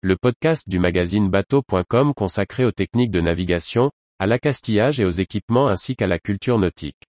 le podcast du magazine bateau.com consacré aux techniques de navigation, à l'accastillage et aux équipements ainsi qu'à la culture nautique.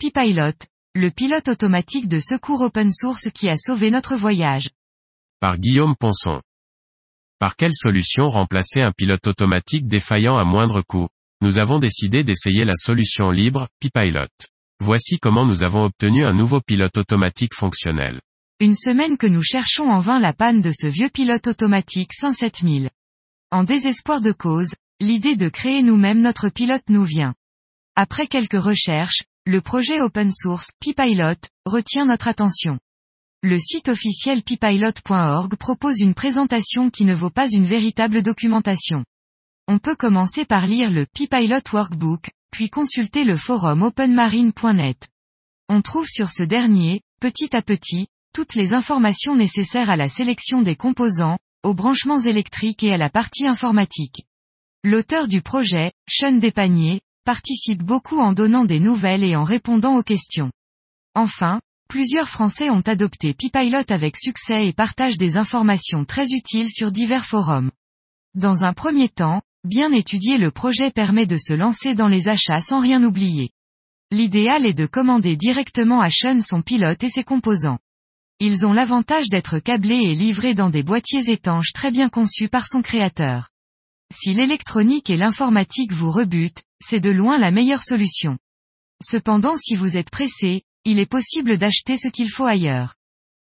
P-Pilot, le pilote automatique de secours open source qui a sauvé notre voyage. Par Guillaume Ponson. Par quelle solution remplacer un pilote automatique défaillant à moindre coût? Nous avons décidé d'essayer la solution libre, P-Pilot. Voici comment nous avons obtenu un nouveau pilote automatique fonctionnel. Une semaine que nous cherchons en vain la panne de ce vieux pilote automatique 57000. En désespoir de cause, l'idée de créer nous-mêmes notre pilote nous vient. Après quelques recherches, le projet open source P-Pilot retient notre attention. Le site officiel ppilot.org propose une présentation qui ne vaut pas une véritable documentation. On peut commencer par lire le P-Pilot Workbook, puis consulter le forum openmarine.net. On trouve sur ce dernier, petit à petit, toutes les informations nécessaires à la sélection des composants, aux branchements électriques et à la partie informatique. L'auteur du projet, Sean Despagnier, participe beaucoup en donnant des nouvelles et en répondant aux questions. Enfin, Plusieurs Français ont adopté Pipilot avec succès et partagent des informations très utiles sur divers forums. Dans un premier temps, bien étudier le projet permet de se lancer dans les achats sans rien oublier. L'idéal est de commander directement à Sean son pilote et ses composants. Ils ont l'avantage d'être câblés et livrés dans des boîtiers étanches très bien conçus par son créateur. Si l'électronique et l'informatique vous rebutent, c'est de loin la meilleure solution. Cependant si vous êtes pressé, il est possible d'acheter ce qu'il faut ailleurs.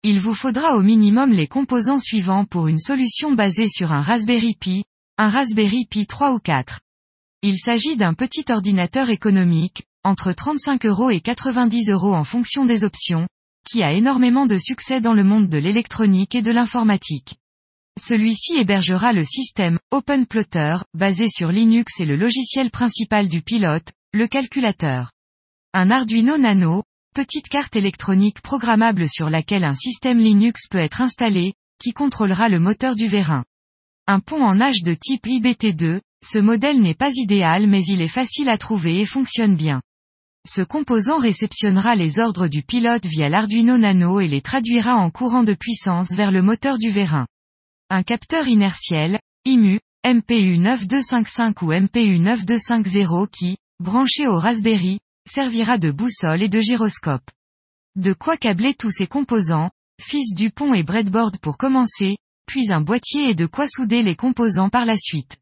Il vous faudra au minimum les composants suivants pour une solution basée sur un Raspberry Pi, un Raspberry Pi 3 ou 4. Il s'agit d'un petit ordinateur économique, entre 35 euros et 90 euros en fonction des options, qui a énormément de succès dans le monde de l'électronique et de l'informatique. Celui-ci hébergera le système OpenPlotter, basé sur Linux et le logiciel principal du pilote, le calculateur. Un Arduino Nano, petite carte électronique programmable sur laquelle un système Linux peut être installé, qui contrôlera le moteur du vérin. Un pont en H de type IBT2, ce modèle n'est pas idéal mais il est facile à trouver et fonctionne bien. Ce composant réceptionnera les ordres du pilote via l'Arduino Nano et les traduira en courant de puissance vers le moteur du vérin. Un capteur inertiel, IMU, MPU 9255 ou MPU 9250 qui, branché au Raspberry, servira de boussole et de gyroscope. De quoi câbler tous ces composants, fils du pont et breadboard pour commencer, puis un boîtier et de quoi souder les composants par la suite.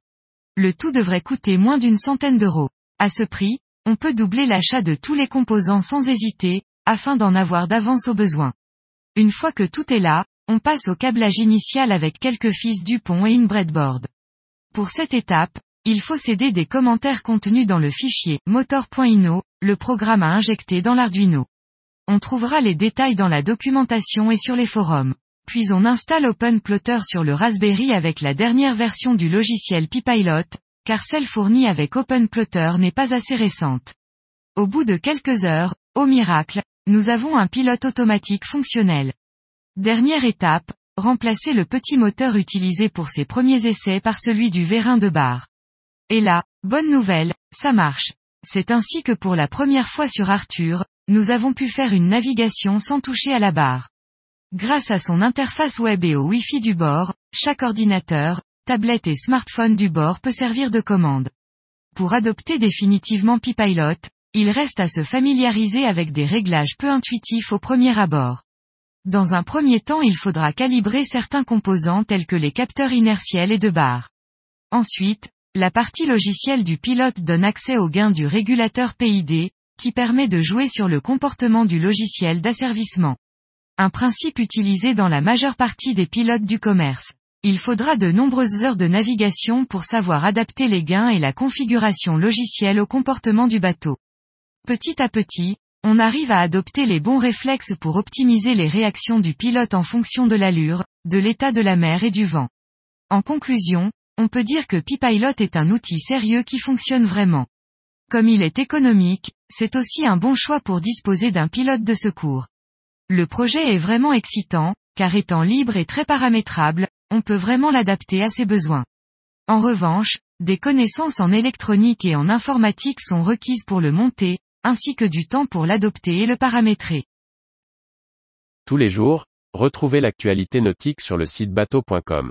Le tout devrait coûter moins d'une centaine d'euros. À ce prix, on peut doubler l'achat de tous les composants sans hésiter, afin d'en avoir d'avance au besoin. Une fois que tout est là, on passe au câblage initial avec quelques fils du pont et une breadboard. Pour cette étape, il faut céder des commentaires contenus dans le fichier motor.ino, le programme à injecter dans l'Arduino. On trouvera les détails dans la documentation et sur les forums. Puis on installe OpenPlotter sur le Raspberry avec la dernière version du logiciel Pipilot, car celle fournie avec OpenPlotter n'est pas assez récente. Au bout de quelques heures, au miracle, nous avons un pilote automatique fonctionnel. Dernière étape, remplacer le petit moteur utilisé pour ses premiers essais par celui du vérin de barre. Et là, bonne nouvelle, ça marche. C'est ainsi que pour la première fois sur Arthur, nous avons pu faire une navigation sans toucher à la barre. Grâce à son interface web et au Wi-Fi du bord, chaque ordinateur, tablette et smartphone du bord peut servir de commande. Pour adopter définitivement Pipilot, il reste à se familiariser avec des réglages peu intuitifs au premier abord. Dans un premier temps il faudra calibrer certains composants tels que les capteurs inertiels et de barre. Ensuite, la partie logicielle du pilote donne accès au gain du régulateur PID, qui permet de jouer sur le comportement du logiciel d'asservissement. Un principe utilisé dans la majeure partie des pilotes du commerce. Il faudra de nombreuses heures de navigation pour savoir adapter les gains et la configuration logicielle au comportement du bateau. Petit à petit, on arrive à adopter les bons réflexes pour optimiser les réactions du pilote en fonction de l'allure, de l'état de la mer et du vent. En conclusion, on peut dire que Pipilot est un outil sérieux qui fonctionne vraiment. Comme il est économique, c'est aussi un bon choix pour disposer d'un pilote de secours. Le projet est vraiment excitant, car étant libre et très paramétrable, on peut vraiment l'adapter à ses besoins. En revanche, des connaissances en électronique et en informatique sont requises pour le monter, ainsi que du temps pour l'adopter et le paramétrer. Tous les jours, retrouvez l'actualité nautique sur le site bateau.com